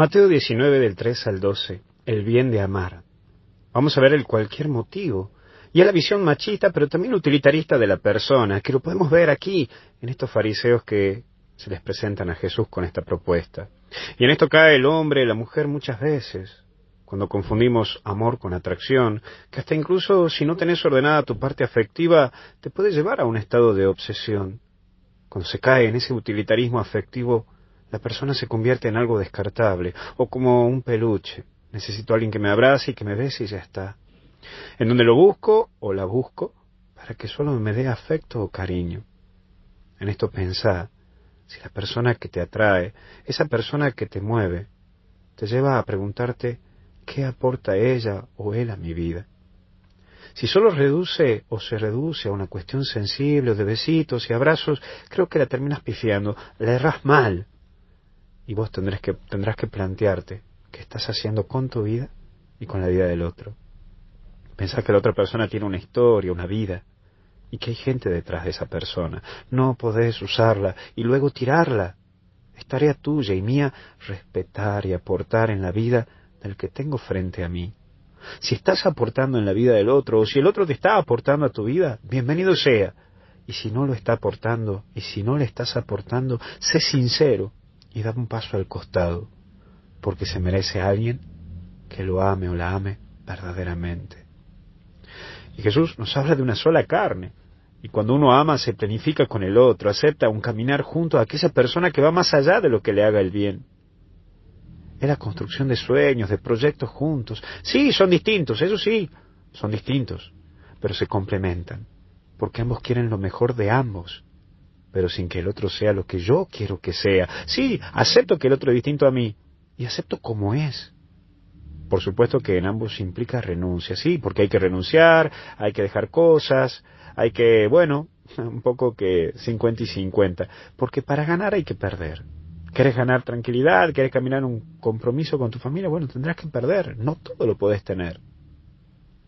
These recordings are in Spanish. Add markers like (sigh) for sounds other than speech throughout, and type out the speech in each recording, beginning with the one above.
Mateo 19 del 3 al 12, el bien de amar. Vamos a ver el cualquier motivo. Y es la visión machista, pero también utilitarista de la persona, que lo podemos ver aquí, en estos fariseos que se les presentan a Jesús con esta propuesta. Y en esto cae el hombre la mujer muchas veces, cuando confundimos amor con atracción, que hasta incluso si no tenés ordenada tu parte afectiva, te puede llevar a un estado de obsesión. Cuando se cae en ese utilitarismo afectivo, la persona se convierte en algo descartable, o como un peluche. Necesito alguien que me abrace y que me bese y ya está. En donde lo busco o la busco para que solo me dé afecto o cariño. En esto pensá, si la persona que te atrae, esa persona que te mueve, te lleva a preguntarte qué aporta ella o él a mi vida. Si solo reduce o se reduce a una cuestión sensible o de besitos y abrazos, creo que la terminas pifiando, la erras mal, y vos tendrás que, tendrás que plantearte qué estás haciendo con tu vida y con la vida del otro. Pensar que la otra persona tiene una historia, una vida, y que hay gente detrás de esa persona. No podés usarla y luego tirarla. Es tarea tuya y mía respetar y aportar en la vida del que tengo frente a mí. Si estás aportando en la vida del otro, o si el otro te está aportando a tu vida, bienvenido sea. Y si no lo está aportando, y si no le estás aportando, sé sincero y da un paso al costado, porque se merece alguien que lo ame o la ame verdaderamente. Y Jesús nos habla de una sola carne, y cuando uno ama se planifica con el otro, acepta un caminar junto a aquella persona que va más allá de lo que le haga el bien. Es la construcción de sueños, de proyectos juntos. Sí, son distintos, eso sí, son distintos, pero se complementan, porque ambos quieren lo mejor de ambos pero sin que el otro sea lo que yo quiero que sea. Sí, acepto que el otro es distinto a mí y acepto como es. Por supuesto que en ambos implica renuncia, sí, porque hay que renunciar, hay que dejar cosas, hay que, bueno, (laughs) un poco que 50 y 50, porque para ganar hay que perder. ¿Quieres ganar tranquilidad? ¿Quieres caminar un compromiso con tu familia? Bueno, tendrás que perder, no todo lo puedes tener.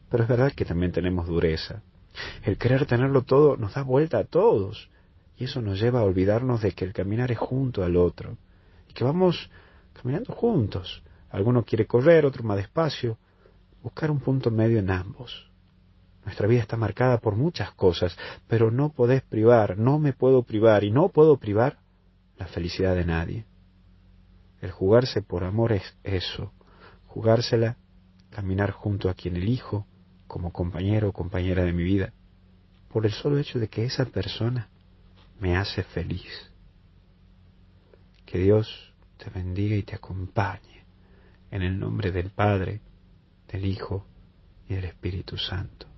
Pero es verdad que también tenemos dureza. El querer tenerlo todo nos da vuelta a todos. Y eso nos lleva a olvidarnos de que el caminar es junto al otro y que vamos caminando juntos. Alguno quiere correr, otro más despacio. Buscar un punto medio en ambos. Nuestra vida está marcada por muchas cosas, pero no podés privar, no me puedo privar y no puedo privar la felicidad de nadie. El jugarse por amor es eso, jugársela, caminar junto a quien elijo como compañero o compañera de mi vida, por el solo hecho de que esa persona me hace feliz. Que Dios te bendiga y te acompañe en el nombre del Padre, del Hijo y del Espíritu Santo.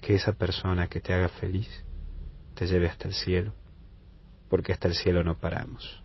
Que esa persona que te haga feliz te lleve hasta el cielo, porque hasta el cielo no paramos.